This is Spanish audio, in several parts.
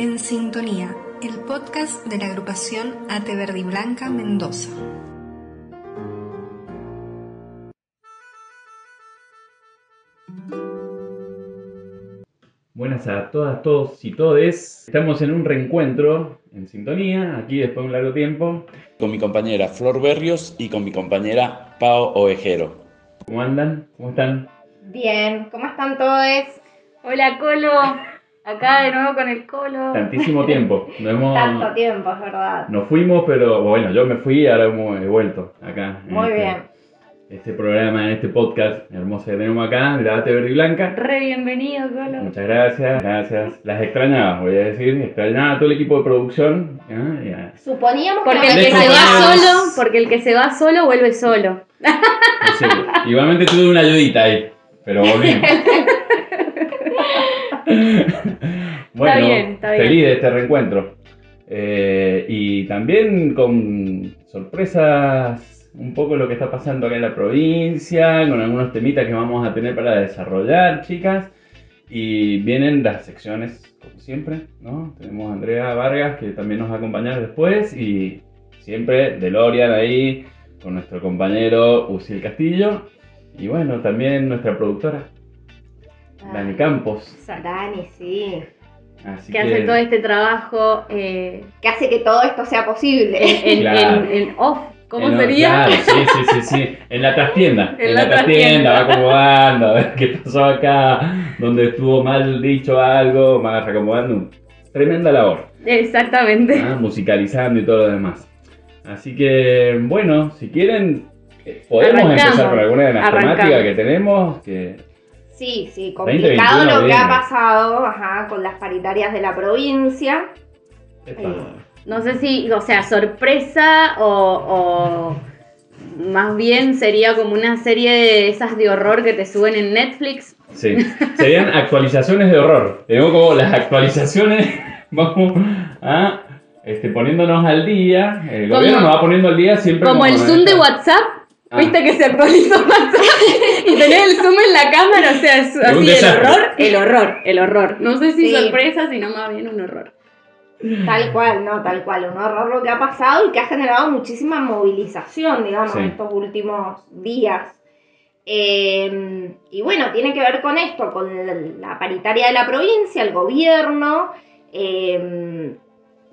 En Sintonía, el podcast de la agrupación Ate Verde y Blanca Mendoza. Buenas a todas, todos y todes. Estamos en un reencuentro en sintonía, aquí después de un largo tiempo. Con mi compañera Flor Berrios y con mi compañera Pao Ovejero. ¿Cómo andan? ¿Cómo están? Bien, ¿cómo están todos? Hola Colo, acá de nuevo con el Colo. Tantísimo tiempo. Nos, hemos- Tanto tiempo, es verdad. nos fuimos, pero bueno, yo me fui y ahora hemos vuelto acá. Muy este- bien. Este programa, en este podcast hermoso que tenemos acá, de la Verde y Blanca. Re bienvenido Colo. Muchas gracias, gracias. Las extrañaba, voy a decir. Extrañaba a todo el equipo de producción. ¿ya? Y a- Suponíamos Porque que el que se va solo, porque el que se va solo vuelve solo. no sé, igualmente tuve una ayudita ahí, pero volvimos. bueno, bien, está bien. feliz de este reencuentro. Eh, y también con sorpresas, un poco lo que está pasando acá en la provincia, con algunos temitas que vamos a tener para desarrollar, chicas. Y vienen las secciones, como siempre, ¿no? Tenemos a Andrea Vargas, que también nos va a acompañar después, y siempre DeLorean ahí, con nuestro compañero Uciel Castillo. Y bueno, también nuestra productora, Dani Campos. Dani, sí. Así Que hace todo este trabajo eh, Que hace que todo esto sea posible. en, Claro. en- en off. ¿Cómo sería? Claro, sí, sí, sí, sí. En la trastienda. En En, la la trastienda, trastienda. va acomodando, a ver qué pasó acá, donde estuvo mal dicho algo, va acomodando. Tremenda labor. Exactamente. ¿ah? musicalizando y todo lo demás. Así que, bueno, si quieren, eh, podemos Arrancamos. empezar por alguna de las Arrancamos. temáticas que tenemos. Que, Sí, sí, complicado 2021 lo que ha pasado ajá, con las paritarias de la provincia. Eh, No sé si, o sea, sorpresa o, o más bien sería como una serie de esas de horror que te suben en Netflix. Sí, serían actualizaciones de horror. Tenemos como las actualizaciones, vamos a este, poniéndonos al día. El Como- gobierno nos va poniendo al día siempre. Como el Zoom de WhatsApp. Ah. Viste que se actualizó WhatsApp y tenés el zoom en la cámara, o sea, es así el horror, el horror, el horror. No sé si Sí. sorpresa, sino más bien un horror. Tal cual, no, tal cual. Un horror lo que ha pasado y que ha generado muchísima movilización, digamos, Sí. en estos últimos días. Eh, y bueno, tiene que ver con esto, con la, la paritaria de la provincia, el gobierno eh,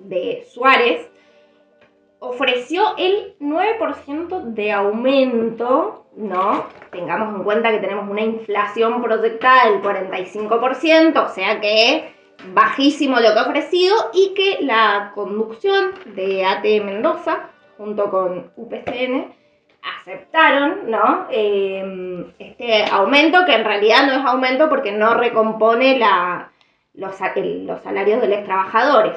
de Suárez ofreció el 9% de aumento, ¿no? Tengamos en cuenta que tenemos una inflación proyectada del 45%, o sea que bajísimo lo que ha ofrecido y que la conducción de AT Mendoza junto con UPCN aceptaron ¿no? Eh, este aumento que en realidad no es aumento porque no recompone los salarios de los trabajadores.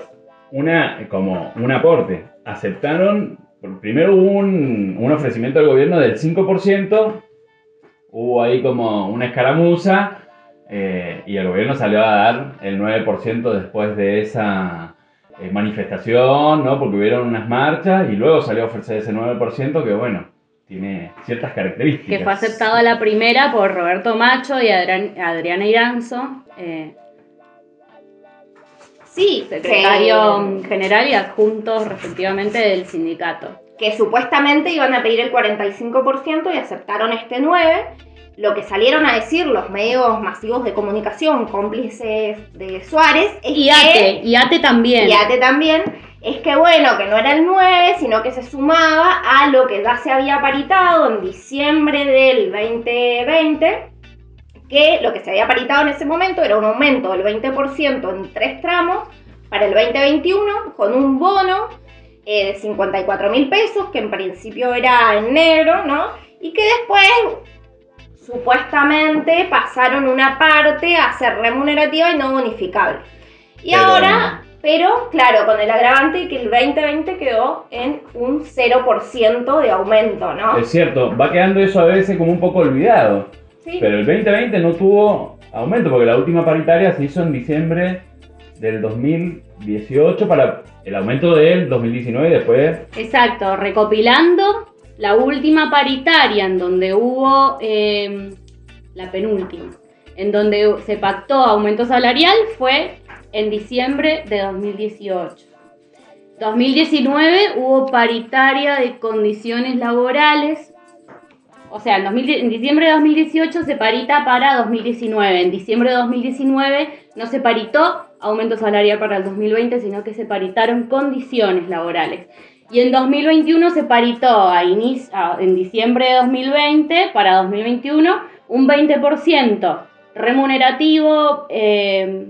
Una, como un aporte. Aceptaron, primero hubo un, un ofrecimiento del gobierno del 5%, hubo ahí como una escaramuza, eh, y el gobierno salió a dar el 9% después de esa eh, manifestación, ¿no? Porque hubieron unas marchas, y luego salió a ofrecer ese 9% que, bueno, tiene ciertas características. Que fue aceptado la primera por Roberto Macho y Adrián- Adriana Iranzo, eh, Sí, secretario general y adjuntos respectivamente del sindicato. que, que supuestamente iban a pedir el 45% y aceptaron este 9%. Lo que salieron a decir los medios masivos de comunicación cómplices de Suárez es Y que- ATE, y ATE también. y ATE también, es que bueno, que no era el 9, sino que se sumaba a lo que ya se había paritado en diciembre del 2020, que lo que se había paritado en ese momento era un aumento del 20% en tres tramos para el 2021, con un bono eh, de 54 mil pesos, que en principio era en negro, ¿no? Y que después supuestamente pasaron una parte a ser remunerativa y no bonificable. Y Pero- ahora, pero claro, con el agravante que el 2020 quedó en un 0% de aumento, ¿no? Es cierto, va quedando eso a veces como un poco olvidado. Sí. Pero el 2020 no tuvo aumento porque la última paritaria se hizo en diciembre del 2018 para el aumento del 2019 y después Exacto, recopilando la última paritaria en donde hubo eh, la penúltima, en donde se pactó aumento salarial fue en diciembre de 2018. 2019 hubo paritaria de condiciones laborales. O sea, en, 2000 en diciembre de 2018 se parita para 2019. En diciembre de 2019 no se paritó aumento salarial para el 2020, sino que se paritaron condiciones laborales. Y en 2021 se paritó a inicio, en diciembre de 2020 para 2021 un 20% remunerativo eh,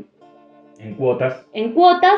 En cuotas. en cuotas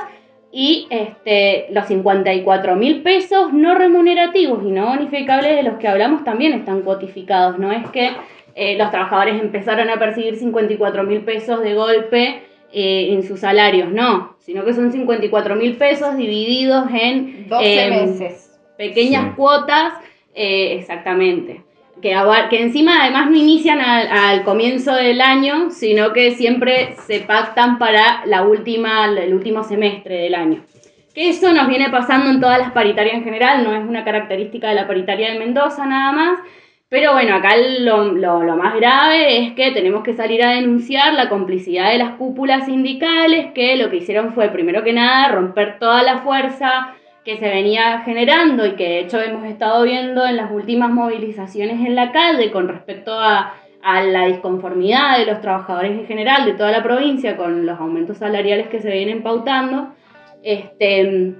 y este, los 54 mil pesos no remunerativos y no bonificables de los que hablamos también están cotificados. No es que eh, los trabajadores empezaron a percibir 54 mil pesos de golpe eh, en sus salarios, no, sino que son 54 mil pesos divididos en 12 em, meses. pequeñas Sí. cuotas, eh, exactamente. Que, encima además no inician al, al comienzo del año, sino que siempre se pactan para la última, el último semestre del año. Que eso nos viene pasando en todas las paritarias en general, no es una característica de la paritaria de Mendoza nada más. Pero bueno, acá lo, lo- lo más grave es que tenemos que salir a denunciar la complicidad de las cúpulas sindicales, que lo que hicieron fue, primero que nada, romper toda la fuerza que se venía generando y que de hecho hemos estado viendo en las últimas movilizaciones en la calle con respecto a, a la disconformidad de los trabajadores en general de toda la provincia con los aumentos salariales que se vienen pautando. Este,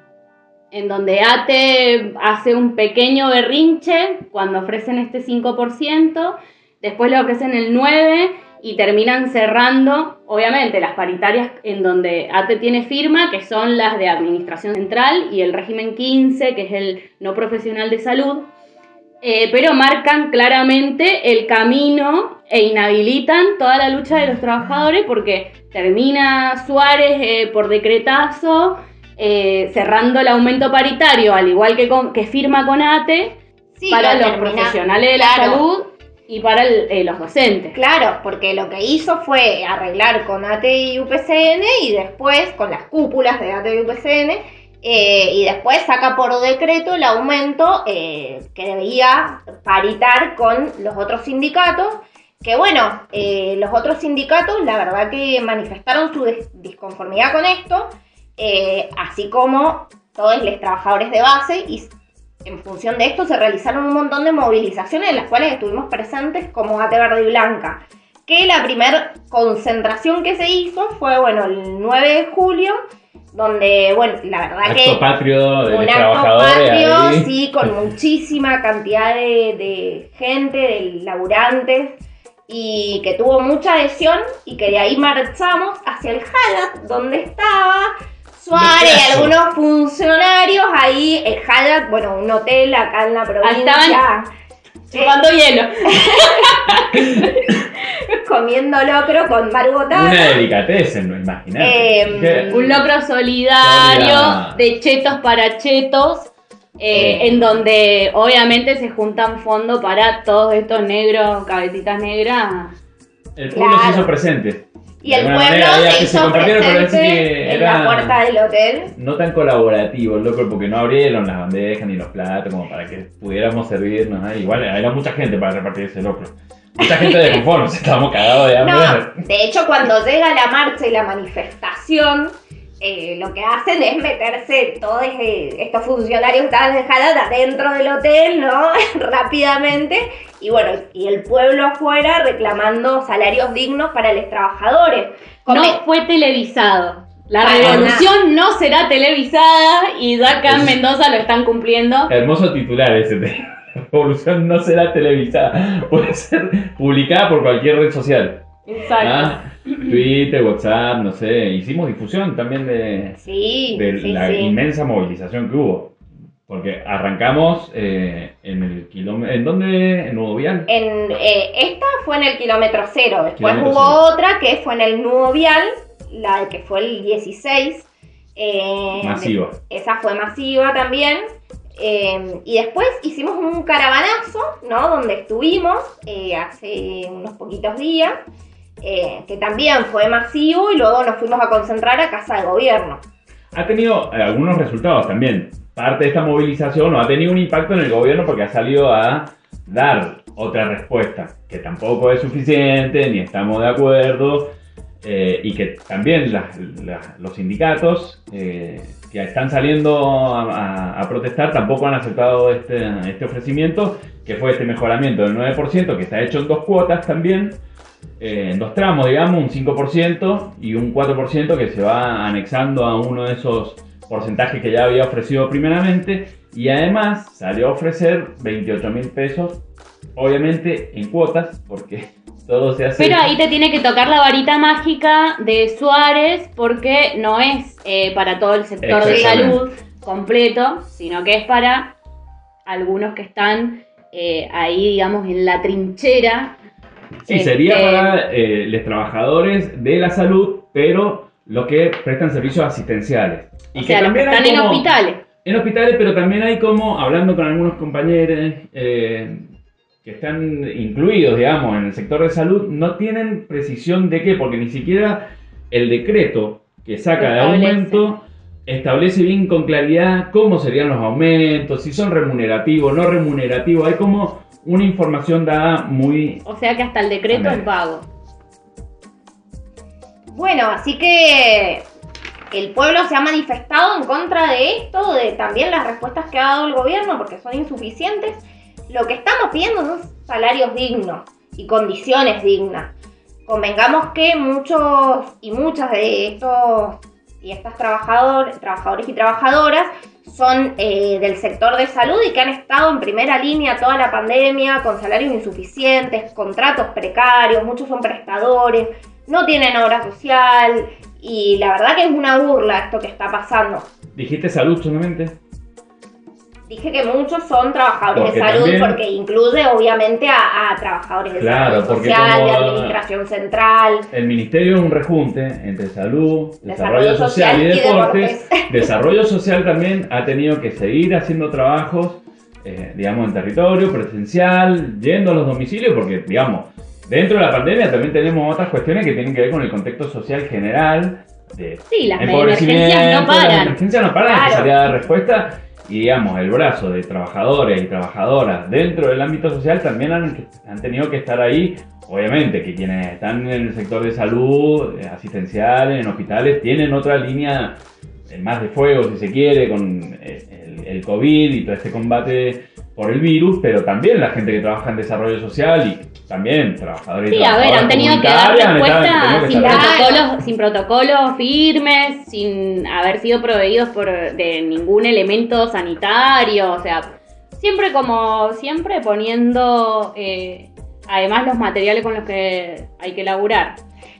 en donde ATE hace un pequeño berrinche cuando ofrecen este 5%, después le ofrecen el 9% y terminan cerrando, obviamente, las paritarias en donde ATE tiene firma, que son las de Administración Central y el régimen 15, que es el no profesional de salud, eh, pero marcan claramente el camino e inhabilitan toda la lucha de los trabajadores porque termina Suárez eh, por decretazo eh, cerrando el aumento paritario, al igual que, con- que firma con ATE, Sí, para lo los termina- profesionales de la claro. salud y para eh, los docentes. Claro, porque lo que hizo fue arreglar con ATE y UPCN y después con las cúpulas de ATE y UPCN eh, y después saca por decreto el aumento eh, que debía paritar con los otros sindicatos. Que bueno, los otros sindicatos la verdad que manifestaron su disconformidad con esto, así como todos los trabajadores de base y en función de esto se realizaron un montón de movilizaciones en las cuales estuvimos presentes como AT Verde y Blanca. Que la primera concentración que se hizo fue, bueno, el 9 de julio, donde, bueno, la verdad que Acto patrio de un acto trabajadores. patrio, ahí. sí, con muchísima cantidad de, de gente, de laburantes, y que tuvo mucha adhesión, y que de ahí marchamos hacia el Hayat, donde estaba Suárez y algunos funcionarios ahí, el Hayat, bueno, un hotel acá en la provincia. Chupando hielo. comiendo locro con Margotana. Una delicatessen, no imagínate. Em, Que- Un locro solidario de chetos para chetos, eh, Sí. en donde obviamente se juntan fondos para todos estos negros, cabecitas negras. el pueblo se hizo presente. Y el pueblo manera se hizo pero presente parece que en la puerta del hotel. No tan colaborativo el locro porque no abrieron las bandejas ni los platos como para que pudiéramos servirnos. ¿eh? Igual era mucha gente para repartir ese locro. Mucha gente de confort, nos estábamos cagados de hambre. No, de hecho cuando llega la marcha y la manifestación, eh, lo que hacen es meterse todos eh, estos funcionarios que estaban de Jalata dentro del hotel, ¿no? Rápidamente. Y bueno, y el pueblo afuera reclamando salarios dignos para los trabajadores. Come- No fue televisado. La Para revolución no será televisada y ya acá en Mendoza lo están cumpliendo. Hermoso titular ese. de- La revolución no será televisada. Puede ser publicada por cualquier red social. Exacto. ¿ah? Twitter, WhatsApp, no sé. Hicimos difusión también de, Sí, de sí, la sí. inmensa movilización que hubo. Porque arrancamos eh, en el kilómetro. ¿En dónde? En Nuevo Vial. En, eh, esta fue en el kilómetro cero. Después Kilómetro hubo cero. otra que fue en el nudo vial, la que fue el 16. eh, Masiva. Esa fue masiva también. eh, y después hicimos un caravanazo, ¿no? Donde estuvimos eh, hace unos poquitos días, eh, que también fue masivo y luego nos fuimos a concentrar a Casa de Gobierno. Ha tenido eh, algunos resultados también. Parte de esta movilización ha tenido un impacto en el gobierno porque ha salido a dar otra respuesta, que tampoco es suficiente, ni estamos de acuerdo. eh, y que también los sindicatos eh, que están saliendo a, a- a protestar tampoco han aceptado este, este ofrecimiento, que fue este mejoramiento del 9%, que está hecho en dos cuotas también, eh, en dos tramos, digamos, un 5% y un 4% que se va anexando a uno de esos porcentajes que ya había ofrecido primeramente, y además salió a ofrecer 28 mil pesos, obviamente en cuotas, porque todo se hace... Pero ahí te tiene que tocar la varita mágica de Suárez porque no es eh, para todo el sector de salud completo, sino que es para algunos que están eh, ahí, digamos, en la trinchera. Sí, sería Este, para eh, los trabajadores de la salud, pero los que prestan servicios asistenciales. Y O sea, los que están en hospitales. En hospitales, pero también hay como, hablando con algunos compañeros eh, que están incluidos, digamos, en el sector de salud, no tienen precisión de qué, porque ni siquiera el decreto que saca de aumento establece bien con claridad cómo serían los aumentos, si son remunerativos, no remunerativos. Hay como una información dada muy O sea que hasta el decreto es vago. Bueno, así que el pueblo se ha manifestado en contra de esto, de también las respuestas que ha dado el gobierno, porque son insuficientes. Lo que estamos pidiendo son salarios dignos y condiciones dignas. Convengamos que muchos y muchas de estos y estas trabajadores, trabajadores y trabajadoras son eh, del sector de salud y que han estado en primera línea toda la pandemia con salarios insuficientes, contratos precarios, muchos son prestadores, no tienen obra social y la verdad que es una burla esto que está pasando. ¿Dijiste salud solamente? Dije que muchos son trabajadores Porque de salud también- porque incluye obviamente a, a trabajadores de Claro, salud social, de administración central. El ministerio es un rejunte entre salud, desarrollo, Desarrollo social, y deportes. deportes. desarrollo social también ha tenido que seguir haciendo trabajos, eh, digamos, en territorio, presencial, yendo a los domicilios, porque, digamos, dentro de la pandemia también tenemos otras cuestiones que tienen que ver con el contexto social general. De Sí, las emergencias no Las paran. emergencias no paran, que Claro. respuesta. Y digamos, el brazo de trabajadores y trabajadoras dentro del ámbito social también han, han tenido que estar ahí. Obviamente que quienes están en el sector de salud, eh, asistencial, en hospitales, tienen otra línea eh, más de fuego, si se quiere, con eh, el, el COVID y todo este combate por el virus, pero también la gente que trabaja en desarrollo social y también trabajadores y Sí, a ver, han tenido que dar respuesta sin protocolos, sin protocolos firmes, sin haber sido proveídos por de ningún elemento sanitario, o sea, siempre como siempre poniendo eh, además los materiales con los que hay que laburar.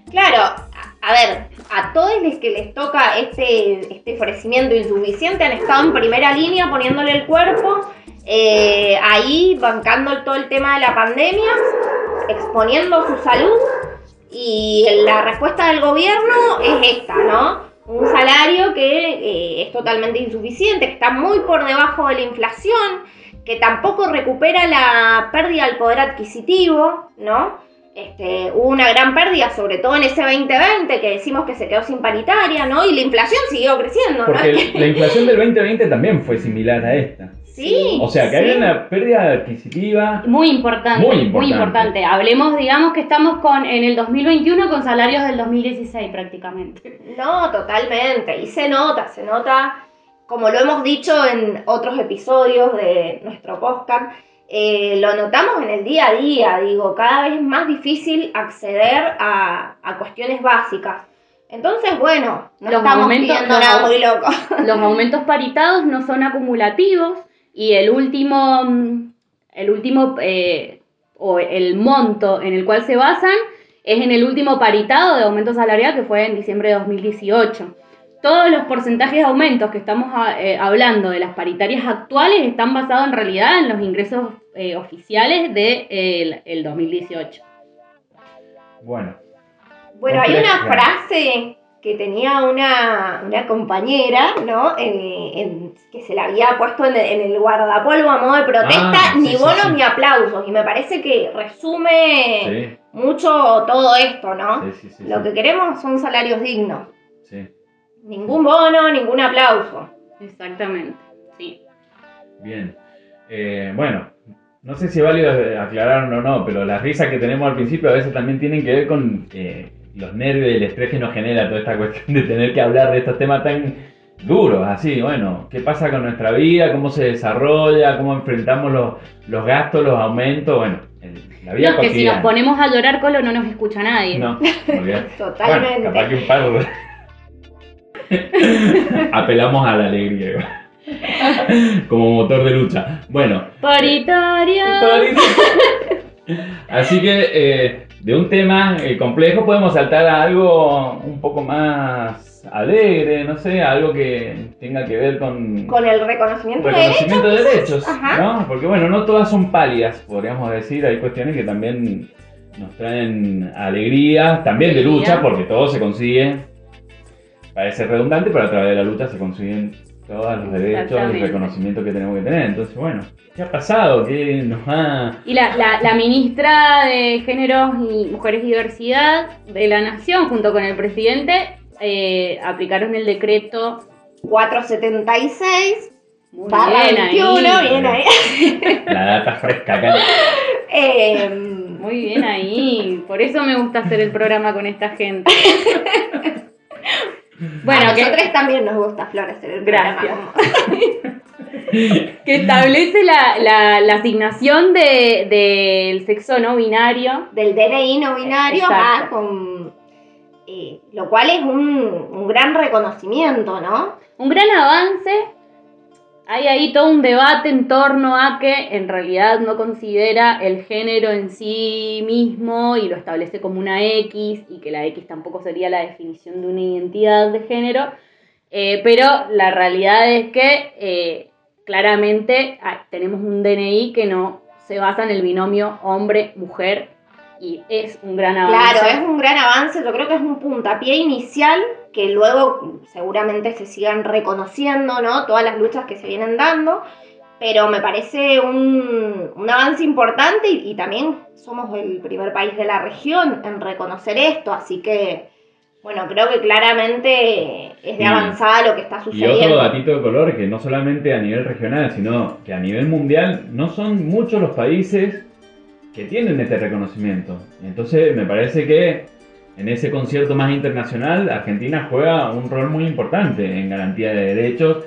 Claro, a, a ver, a todos los que les toca este, este ofrecimiento insuficiente han estado en primera línea poniéndole el cuerpo, eh, ahí bancando todo el tema de la pandemia, exponiendo su salud y la respuesta del gobierno es esta, ¿no? Un salario que eh, es totalmente insuficiente, que está muy por debajo de la inflación, que tampoco recupera la pérdida del poder adquisitivo, ¿no? Este, hubo una gran pérdida, sobre todo en ese 2020, que decimos que se quedó sin paritaria, ¿no? Y la inflación siguió creciendo, ¿no? Porque la inflación del 2020 también fue similar a esta. Sí. O sea, que sí. hay una pérdida adquisitiva. Muy importante, Muy muy importante. Hablemos, digamos que estamos con en el 2021 con salarios del 2016 prácticamente. No, totalmente. Y se nota, se nota, como lo hemos dicho en otros episodios de nuestro podcast, eh, lo notamos en el día a día, digo, cada vez es más difícil acceder a, a cuestiones básicas. Entonces, bueno, no Los estamos aumentos- los nada muy loco. Los aumentos paritados no son acumulativos y el último, mm, el último eh, o el monto en el cual se basan es en el último paritado de aumento salarial que fue en diciembre de 2018. Todos los porcentajes de aumentos que estamos a- eh, hablando de las paritarias actuales están basados en realidad en los ingresos eh, oficiales del de, el 2018. Bueno, Bueno, hay una frase que tenía una, una compañera, ¿no? En- en- que se la había puesto en el, en el guardapolvo a modo de protesta, Ah, sí, ni sí, bonos sí. ni aplausos. Y me parece que resume sí, mucho todo esto, ¿no? sí, sí, sí, Lo sí, que queremos son salarios dignos. sí. Ningún bono, ningún aplauso. Exactamente, sí. Bien. Eh, bueno, no sé si es válido aclarar o no, pero las risas que tenemos al principio a veces también tienen que ver con eh, los nervios y el estrés que nos genera toda esta cuestión de tener que hablar de estos temas tan duros, así, bueno, qué pasa con nuestra vida, cómo se desarrolla, cómo enfrentamos los, los gastos, los aumentos, bueno, en la vida No, que si nos ponemos a llorar, Colo, no nos escucha nadie. No. Totalmente. Bueno, capaz que un par apelamos a la alegría igual. como motor de lucha. Bueno, Paritaria. Así que eh, de un tema eh, complejo podemos saltar a algo un poco más alegre, no sé, algo que tenga que ver con Con el reconocimiento, de derechos. de. ¿no? Porque bueno, no todas son pálidas, podríamos decir, hay cuestiones que también nos traen alegría, también de lucha, porque todo se consigue, parece redundante, pero a través de la lucha se consiguen todos los derechos y reconocimiento que tenemos que tener. Entonces, bueno, ¿qué ha pasado? ¿Qué nos ha... Y la, la, la ministra de Géneros y Mujeres y Diversidad de la Nación, junto con el presidente, eh, aplicaron el decreto 476, muy barra bien 21, ahí. bien ahí. La data fresca acá. Eh, Muy bien ahí. Por eso me gusta hacer el programa con esta gente. Bueno, a que, nosotros también nos gusta florecer el Gracias. programa. que establece la, la- la asignación de- del sexo no binario. Del DNI no binario Exacto. a con. eh, lo cual es un, un gran reconocimiento, ¿no? Un gran avance. Hay ahí todo un debate en torno a que en realidad no considera el género en sí mismo y lo establece como una X y que la X tampoco sería la definición de una identidad de género. Eh, pero la realidad es que eh, claramente ah, tenemos un DNI que no se basa en el binomio hombre-mujer y es un gran avance. Claro, es un gran avance, yo creo que es un puntapié inicial que luego seguramente se sigan reconociendo, ¿no? Todas las luchas que se vienen dando, pero me parece un, un avance importante y, y también somos el primer país de la región en reconocer esto, así que, bueno, creo que claramente es de Y- avanzada lo que está Y otro sucediendo. datito de color que no solamente a nivel regional, sino que a nivel mundial no son muchos los países que tienen este reconocimiento. Entonces me parece que en ese concierto más internacional Argentina juega un rol muy importante en garantía de derechos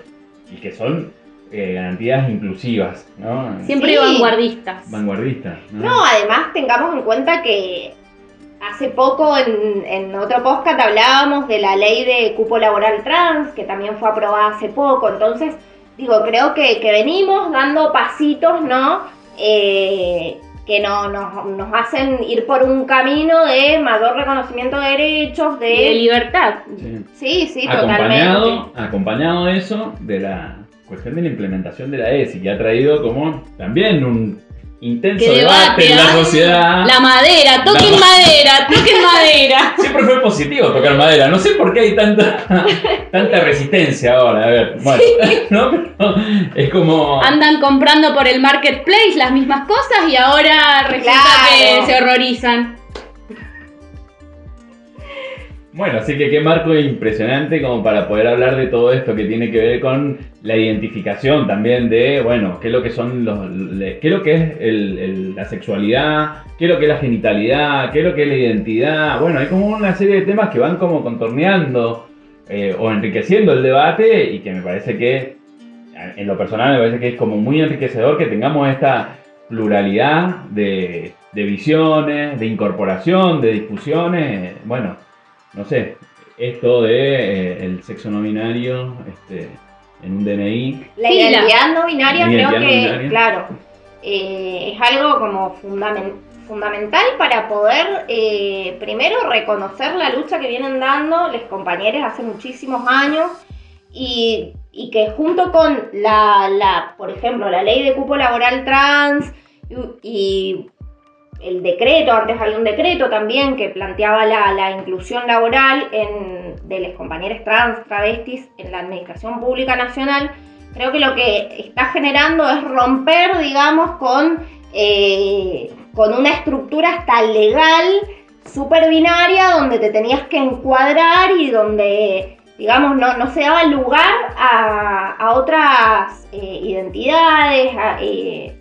y que son eh, garantías inclusivas, ¿no? Siempre Sí. vanguardistas. Vanguardistas. ¿no? No, además tengamos en cuenta que hace poco en, en otro podcast hablábamos de la ley de cupo laboral trans, que también fue aprobada hace poco. Entonces, digo, creo que, que venimos dando pasitos, ¿no? Eh, que no, nos, nos hacen ir por un camino de mayor reconocimiento de derechos, de de... libertad. Sí. Sí, sí, acompañado, totalmente. acompañado de eso, de la cuestión de la implementación de la ESI, que ha traído como también un intenso Que debate, debate, en la sociedad. La madera, toquen La madera, toquen madera. Siempre fue positivo tocar madera. No sé por qué hay tanta, tanta resistencia ahora. A ver, bueno, ¿no? Pero es como. Andan comprando por el marketplace las mismas cosas y ahora resulta Claro. que se horrorizan. Bueno, así que qué marco impresionante como para poder hablar de todo esto que tiene que ver con la identificación también de, bueno, qué es lo que son los, qué es lo que es el- la sexualidad, qué es lo que es la genitalidad, qué es lo que es la identidad. Bueno, hay como una serie de temas que van como contorneando eh, o enriqueciendo el debate y que me parece que, en lo personal, me parece que es como muy enriquecedor que tengamos esta pluralidad de, de visiones, de incorporación, de discusiones. Bueno, no sé, esto de eh, el sexo no binario este, en un DNI. La Sí, la- identidad no binaria creo no que, binaria. claro, eh, es algo como fundamen- fundamental para poder, eh, primero, reconocer la lucha que vienen dando los compañeros hace muchísimos años y, y que junto con la, la, por ejemplo, la ley de cupo laboral trans y, y el decreto, antes había un decreto también que planteaba la, inclusión laboral de los compañeros trans, travestis en la Administración Pública Nacional, creo que lo que está generando es romper, digamos, con, eh, con una estructura hasta legal, súper binaria, donde te tenías que encuadrar y donde, digamos, no, no se daba lugar a, a otras eh, identidades, a, eh,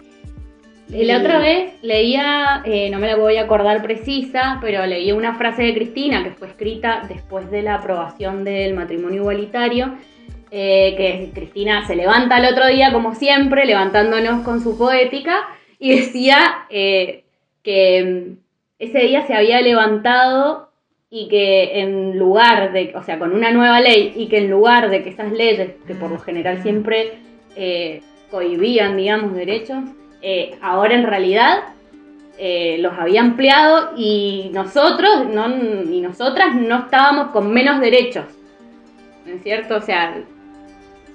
la otra vez leía, eh, no me la voy a acordar precisa, pero leí una frase de Cristina que fue escrita después de la aprobación del matrimonio igualitario, eh, que Cristina se levanta el otro día, como siempre, levantándonos con su poética, y decía eh, que mm, ese día se había levantado y que en lugar de, o sea, con una nueva ley, y que en lugar de que esas leyes, que por lo general siempre cohibían, digamos, derechos, eh, ahora en realidad eh, los había ampliado y nosotros no, y nosotras no estábamos con menos derechos. ¿No es cierto? O sea,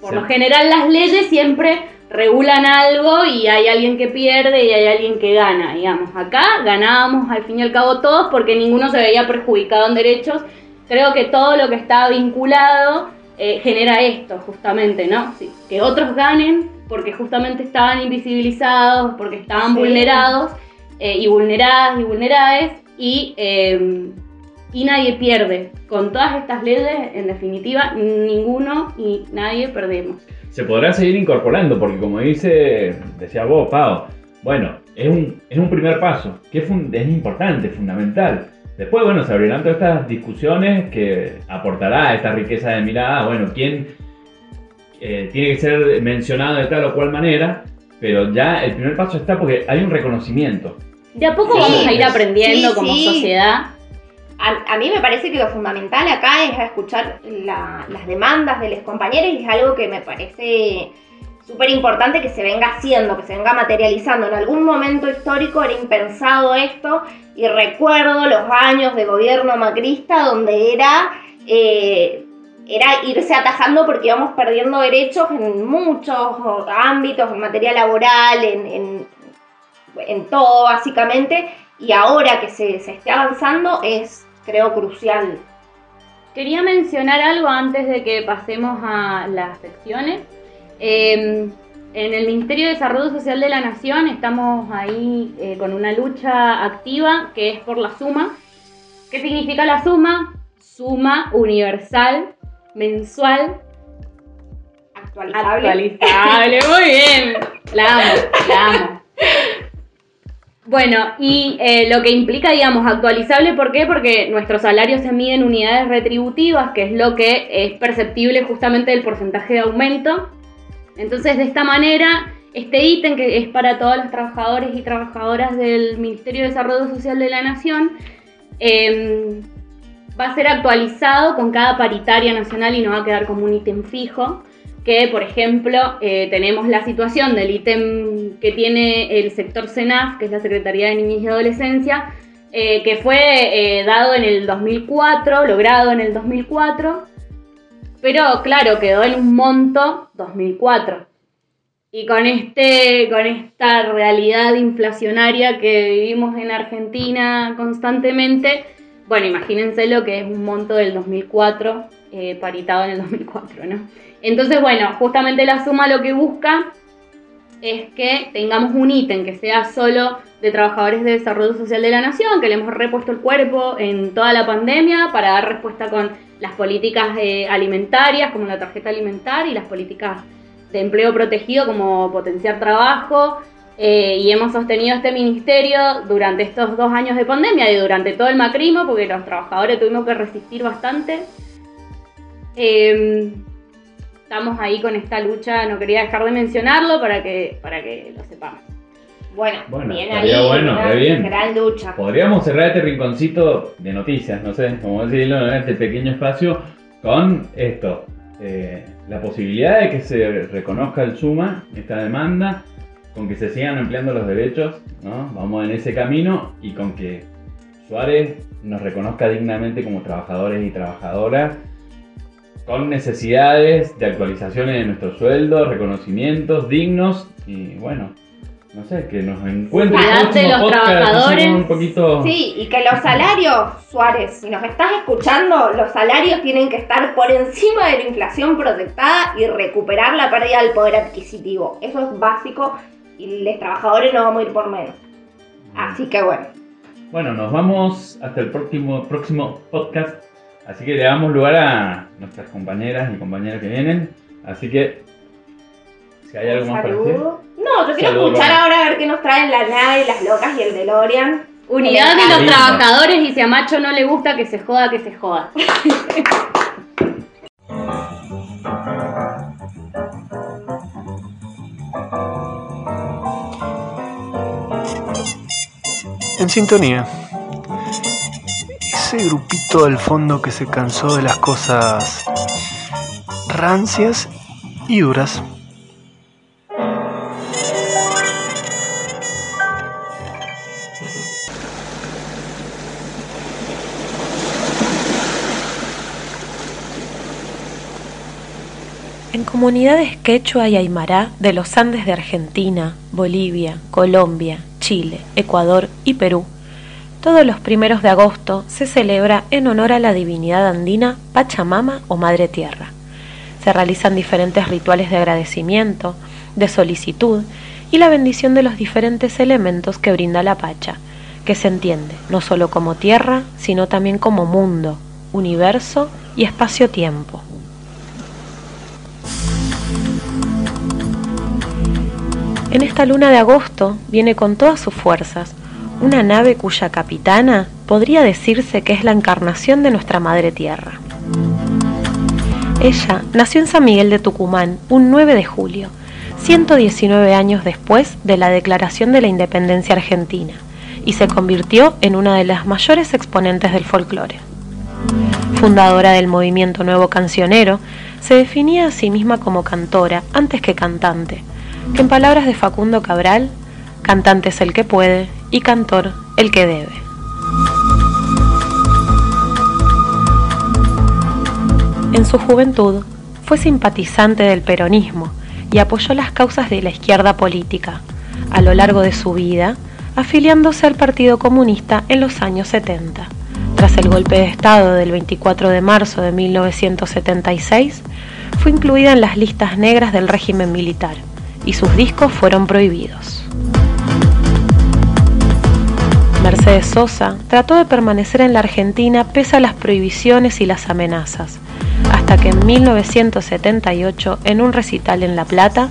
por Sí. lo general las leyes siempre regulan algo y hay alguien que pierde y hay alguien que gana, digamos. Acá ganábamos al fin y al cabo todos porque ninguno se veía perjudicado en derechos. Creo que todo lo que está vinculado eh, genera esto, justamente, ¿no? Sí, que otros ganen porque justamente estaban invisibilizados, porque estaban Sí. vulnerados eh, y vulneradas y vulnerades y, eh, y nadie pierde. Con todas estas leyes, en definitiva, ninguno y nadie perdemos. Se podrá seguir incorporando, porque como dice, decía vos, Pau, bueno, es un, es un primer paso, que es, es importante, fundamental. Después, bueno, se abrirán todas estas discusiones que aportará esta riqueza de mirada, bueno, quién eh, tiene que ser mencionado de tal o cual manera, pero ya el primer paso está porque hay un reconocimiento. De a poco Sí, vamos a ir aprendiendo sí, como sí. sociedad. A, a mí me parece que lo fundamental acá es escuchar la- las demandas de los compañeros y es algo que me parece súper importante que se venga haciendo, que se venga materializando. En algún momento histórico era impensado esto y recuerdo los años de gobierno macrista donde era, eh, era irse atajando porque íbamos perdiendo derechos en muchos ámbitos, en materia laboral, en, en, todo básicamente. Y ahora que se, se esté avanzando es, creo, crucial. Quería mencionar algo antes de que pasemos a las secciones. Eh, en el Ministerio de Desarrollo Social de la Nación estamos ahí eh, con una lucha activa que es por la suma. ¿Qué significa la suma? Suma universal, mensual, Actualizable. Actualizable, muy bien. La amo, la amo. Bueno, y eh, lo que implica, digamos, actualizable, ¿por qué? Porque nuestros salarios se miden en unidades retributivas, que es lo que es perceptible justamente del porcentaje de aumento. Entonces, de esta manera, este ítem que es para todos los trabajadores y trabajadoras del Ministerio de Desarrollo Social de la Nación, eh, va a ser actualizado con cada paritaria nacional y no va a quedar como un ítem fijo que, por ejemplo, eh, tenemos la situación del ítem que tiene el sector CENAF, que es la Secretaría de Niñez y Adolescencia, eh, que fue eh, dado en el 2004, logrado en el 2004, pero claro, quedó en un monto 2004. Y con, este, con esta realidad inflacionaria que vivimos en Argentina constantemente, bueno, imagínense lo que es un monto del 2004 eh, paritado en el 2004, ¿no? Entonces, bueno, justamente la suma lo que busca es que tengamos un ítem que sea solo de trabajadores de desarrollo social de la nación, que le hemos repuesto el cuerpo en toda la pandemia para dar respuesta con las políticas eh, alimentarias, como la tarjeta alimentaria, y las políticas de empleo protegido, como potenciar trabajo. Eh, y hemos sostenido este ministerio durante estos dos años de pandemia y durante todo el macrismo, porque los trabajadores tuvimos que resistir bastante. Eh, estamos ahí con esta lucha, no quería dejar de mencionarlo para que, para que lo sepamos. Bueno, Bueno, bien ahí, bueno, una estaría bien. gran lucha. Podríamos cerrar este rinconcito de noticias, no sé cómo decirlo, ¿no? este pequeño espacio, con esto. eh, la posibilidad de que se reconozca el suma, esta demanda, con que se sigan ampliando los derechos, ¿no? Vamos en ese camino y con que Suárez nos reconozca dignamente como trabajadores y trabajadoras, con necesidades de actualizaciones de nuestros sueldos, reconocimientos dignos y bueno, no sé, que nos encuentre el Cuidate próximo los podcast, trabajadores. un poquito... Sí, y que los salarios, Suárez, si nos estás escuchando, los salarios tienen que estar por encima de la inflación proyectada y recuperar la pérdida del poder adquisitivo. Eso es básico y los trabajadores no vamos a ir por menos. Así que bueno. Bueno, nos vamos hasta el próximo, próximo podcast. Así que le damos lugar a nuestras compañeras y compañeros que vienen. Así que, si hay algo más para decir. No, yo quiero Saludos, escuchar Roma. ahora a ver qué nos traen la nave, las locas y el DeLorean. Unidad de los trabajadores y si a Macho no le gusta que se joda, que se joda. En sintonía. Ese grupito al fondo que se cansó de las cosas rancias y duras. En comunidades quechua y aymara de los Andes de Argentina, Bolivia, Colombia, Chile, Ecuador y Perú, todos los primeros de agosto se celebra en honor a la divinidad andina Pachamama o Madre Tierra. Se realizan diferentes rituales de agradecimiento, de solicitud y la bendición de los diferentes elementos que brinda la Pacha, que se entiende no solo como tierra, sino también como mundo, universo y espacio-tiempo. En esta luna de agosto viene con todas sus fuerzas una nave cuya capitana podría decirse que es la encarnación de nuestra Madre Tierra. Ella nació en San Miguel de Tucumán un 9 de julio, 119 años después de la declaración de la independencia argentina, y se convirtió en una de las mayores exponentes del folclore. Fundadora del movimiento nuevo cancionero, se definía a sí misma como cantora antes que cantante, en palabras de Facundo Cabral, cantante es el que puede y cantor el que debe. En su juventud fue simpatizante del peronismo y apoyó las causas de la izquierda política. A lo largo de su vida, afiliándose al Partido Comunista en los años 70. Tras el golpe de Estado del 24 de marzo de 1976, fue incluida en las listas negras del régimen militar y sus discos fueron prohibidos. Mercedes Sosa trató de permanecer en la Argentina pese a las prohibiciones y las amenazas, hasta que en 1978, en un recital en La Plata,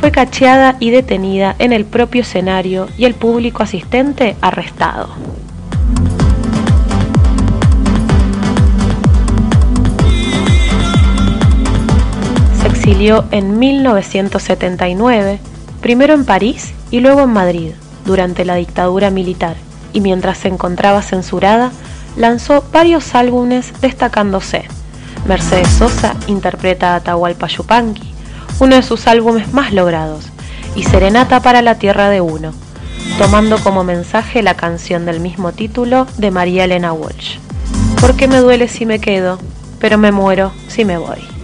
fue cacheada y detenida en el propio escenario y el público asistente arrestado. Exilió en 1979, primero en París y luego en Madrid, durante la dictadura militar, y mientras se encontraba censurada, lanzó varios álbumes destacándose. Mercedes Sosa interpreta a Atahualpa Yupanqui, uno de sus álbumes más logrados, y Serenata para la Tierra de Uno, tomando como mensaje la canción del mismo título de María Elena Walsh. Porque me duele si me quedo, pero me muero si me voy.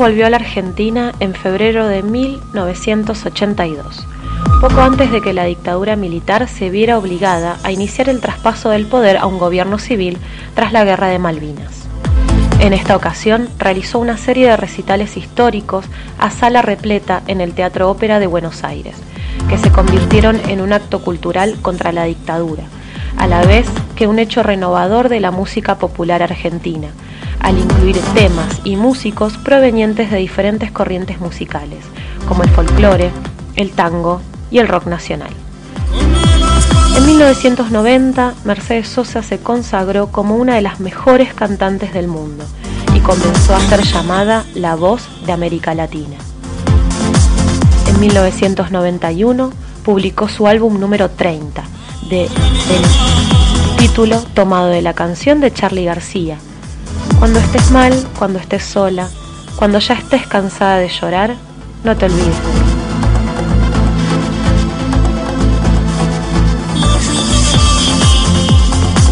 Volvió a la Argentina en febrero de 1982, poco antes de que la dictadura militar se viera obligada a iniciar el traspaso del poder a un gobierno civil tras la Guerra de Malvinas. En esta ocasión realizó una serie de recitales históricos a sala repleta en el Teatro Ópera de Buenos Aires, que se convirtieron en un acto cultural contra la dictadura, a la vez que un hecho renovador de la música popular argentina, al incluir temas y músicos provenientes de diferentes corrientes musicales, como el folclore, el tango y el rock nacional. En 1990, Mercedes Sosa se consagró como una de las mejores cantantes del mundo y comenzó a ser llamada la voz de América Latina. En 1991 publicó su álbum número 30, de título tomado de la canción de Charlie García. Cuando estés mal, cuando estés sola, cuando ya estés cansada de llorar, no te olvides.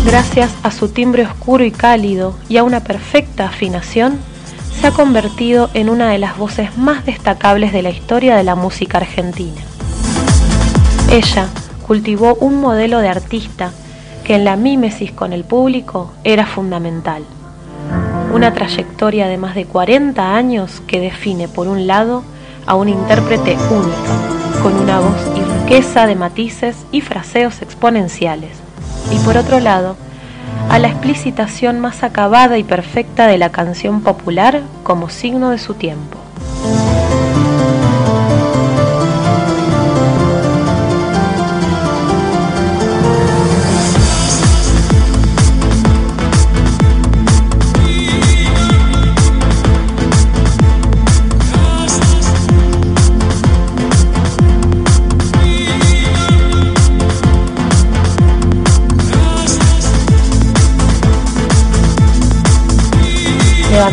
Gracias a su timbre oscuro y cálido y a una perfecta afinación, se ha convertido en una de las voces más destacables de la historia de la música argentina. Ella cultivó un modelo de artista que en la mímesis con el público era fundamental. Una trayectoria de más de 40 años que define por un lado a un intérprete único, con una voz y riqueza de matices y fraseos exponenciales, y por otro lado, a la explicitación más acabada y perfecta de la canción popular como signo de su tiempo.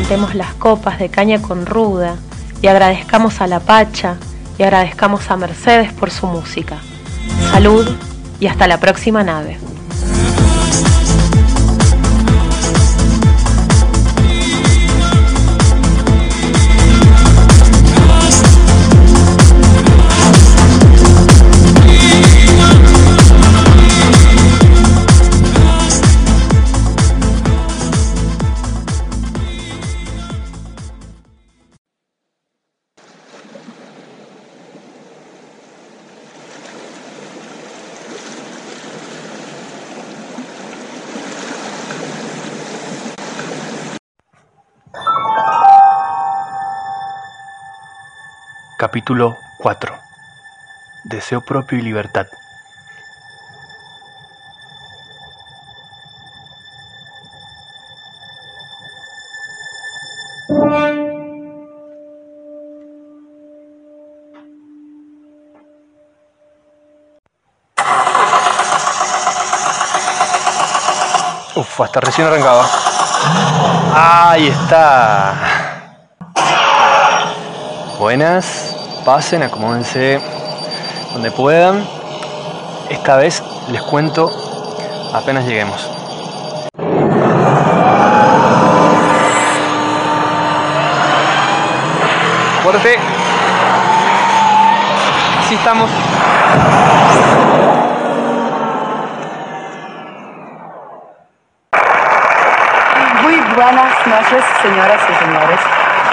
Levantemos las copas de caña con ruda y agradezcamos a la Pacha y agradezcamos a Mercedes por su música. Salud y hasta la próxima nave. Capítulo 4 Deseo propio y libertad. Uf, hasta recién arrancaba. Ahí está. Buenas, pasen, acomódense donde puedan. Esta vez les cuento apenas lleguemos. Fuerte. Así estamos. Muy buenas noches, señoras y señores.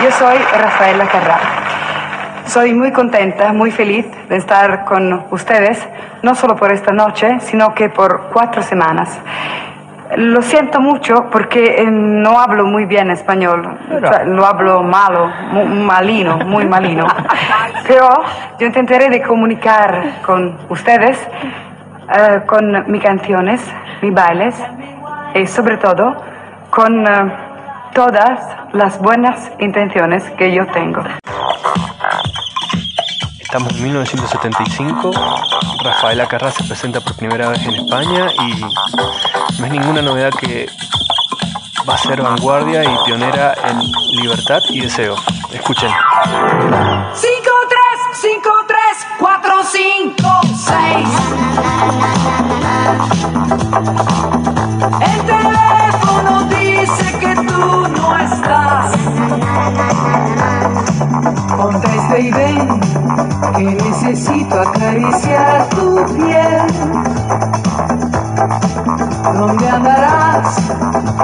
Yo soy Rafaela Carrá. Soy muy contenta, muy feliz de estar con ustedes, no solo por esta noche, sino que por cuatro semanas. Lo siento mucho porque eh, no hablo muy bien español, O sea, lo hablo malo, mu- malino, muy malino. Pero yo intentaré de comunicar con ustedes eh, con mis canciones, mis bailes y sobre todo con eh, todas las buenas intenciones que yo tengo. Estamos en 1975. Rafaela Carrá se presenta por primera vez en España y no es ninguna novedad que va a ser vanguardia y pionera en libertad y deseo. Escuchen. 5, 3, 5, 3, 4, 5, 6. El estás. Contesta y ven que necesito acariciar tu piel. ¿Dónde andarás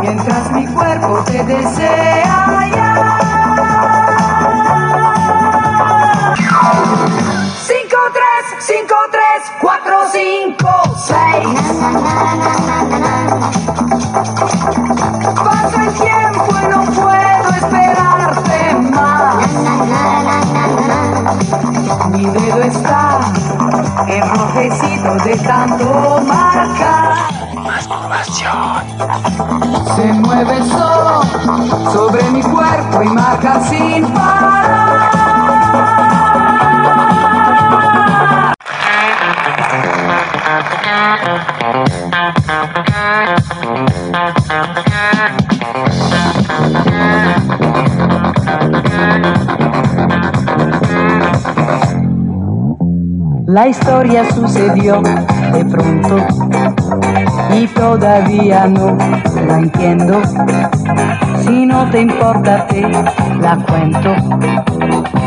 mientras mi cuerpo te desea ya? 5, 3, 5, 3, 4, 5, 6. Pasa el tiempo enrojecido de tanto marcar. Se mueve solo sobre mi cuerpo y marca sin parar. La historia sucedió de pronto y todavía no la entiendo. Si no te importa te la cuento,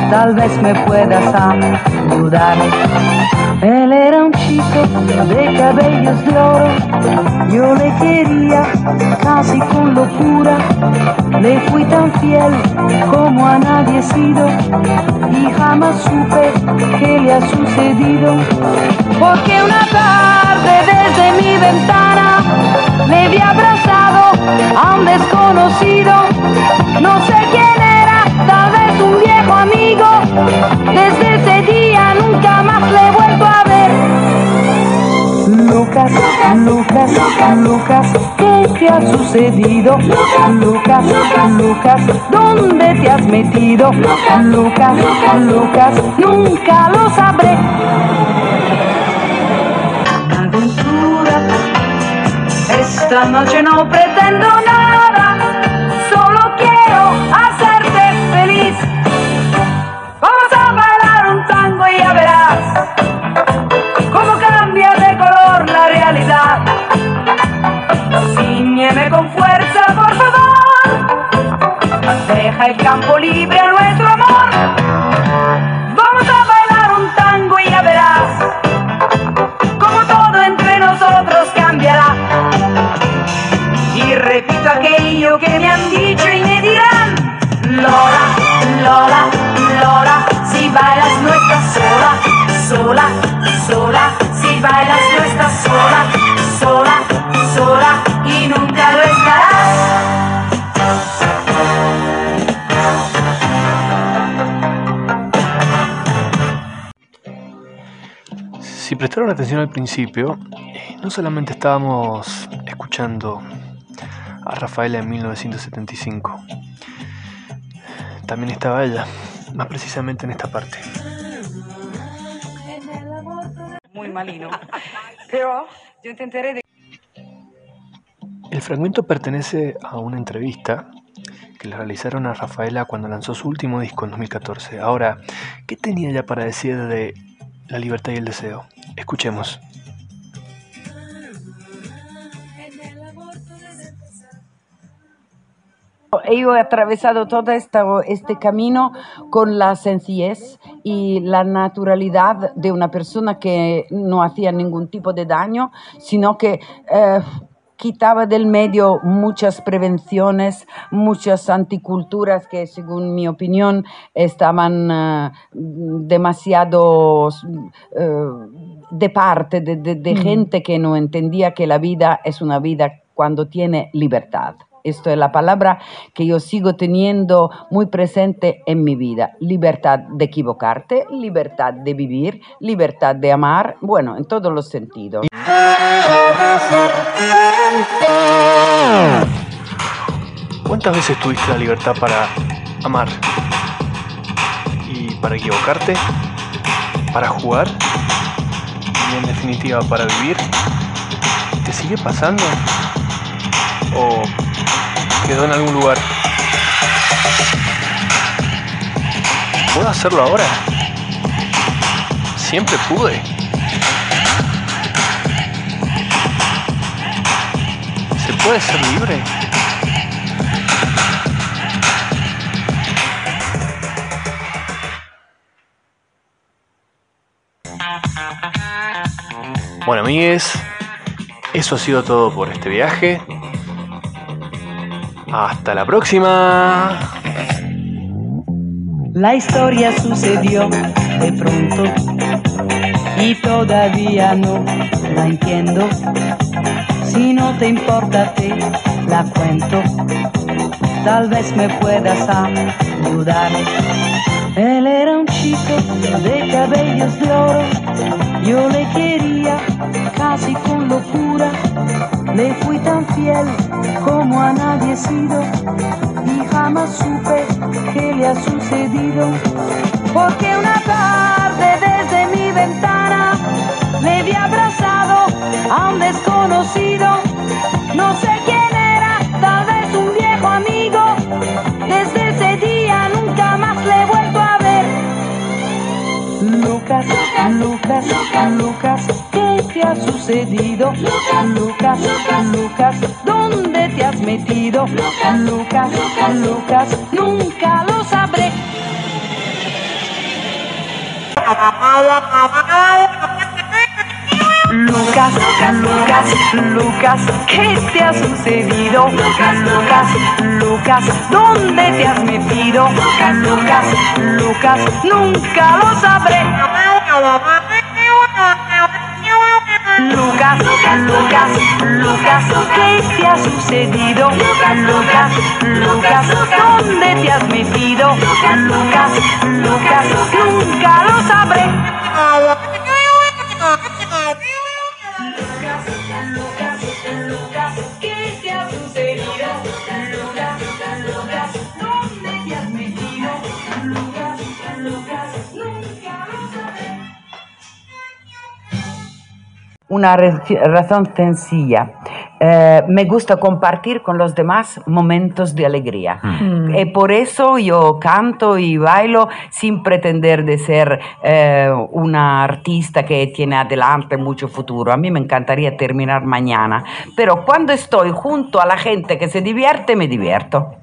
tal vez me puedas ayudar. Él era un chico de cabellos de oro, yo le quería casi con locura, le fui tan fiel como a nadie he sido y jamás supe qué le ha sucedido. Porque una tarde desde mi ventana me vi abrazado a un desconocido, no sé quién era, tal vez un viejo amigo. Desde ese día Lucas, Lucas, Lucas, ¿qué te ha sucedido? Lucas, Lucas, ¿dónde te has metido? Lucas, Lucas, nunca lo sabré. Aventura, esta noche no pretendo nada, Deja el campo libre a nuestro amor. Al principio, eh, no solamente estábamos escuchando a Rafaela en 1975, también estaba ella, más precisamente en esta parte. Muy malino. Pero yo intentaré de... El fragmento pertenece a una entrevista que le realizaron a Rafaela cuando lanzó su último disco en 2014. Ahora, ¿qué tenía ella para decir de la libertad y el deseo? Escuchemos. Yo he atravesado todo esta- este camino con la sencillez y la naturalidad de una persona que no hacía ningún tipo de daño, sino que eh, quitaba del medio muchas prevenciones, muchas anticulturas que según mi opinión estaban eh, demasiado eh, de parte de, de- de Mm. gente que no entendía que la vida es una vida cuando tiene libertad. Esto es la palabra que yo sigo teniendo muy presente en mi vida. Libertad de equivocarte, libertad de vivir, libertad de amar, bueno, en todos los sentidos. ¿Cuántas veces tuviste la libertad para amar? ¿Y para equivocarte? ¿Para jugar? En definitiva, para vivir? ¿Te sigue pasando? ¿O quedó en algún lugar? ¿Puedo hacerlo ahora? Siempre pude. ¿Se puede ser libre? Bueno, amigues, eso ha sido todo por este viaje. Hasta la próxima. La historia sucedió de pronto y todavía no la entiendo. Si no te importa te la cuento, tal vez me puedas ayudar. Él era un chico de cabellos de oro, yo le quería casi con locura, le fui tan fiel como a nadie sido. Y jamás supe qué le ha sucedido, porque una tarde desde mi ventana le vi abrazado a un desconocido, no sé quién Lucas, Lucas, ¿qué te ha sucedido? Lucas, Lucas, ¿dónde te has metido? Lucas, Lucas, nunca lo sabré. Lucas, Lucas, Lucas, ¿qué te ha sucedido? Lucas, Lucas, Lucas, ¿dónde te has metido? Lucas, Lucas, nunca lo sabré. Lucas, Lucas, Lucas, ¿qué te ha sucedido? Lucas, Lucas, ¿dónde te has metido? Lucas, Lucas, nunca lo sabré. Una razón sencilla. Eh, me gusta compartir con los demás momentos de alegría. Mm. Y por eso yo canto y bailo sin pretender de ser eh, una artista que tiene adelante mucho futuro. A mí me encantaría terminar mañana, pero cuando estoy junto a la gente que se divierte, me divierto.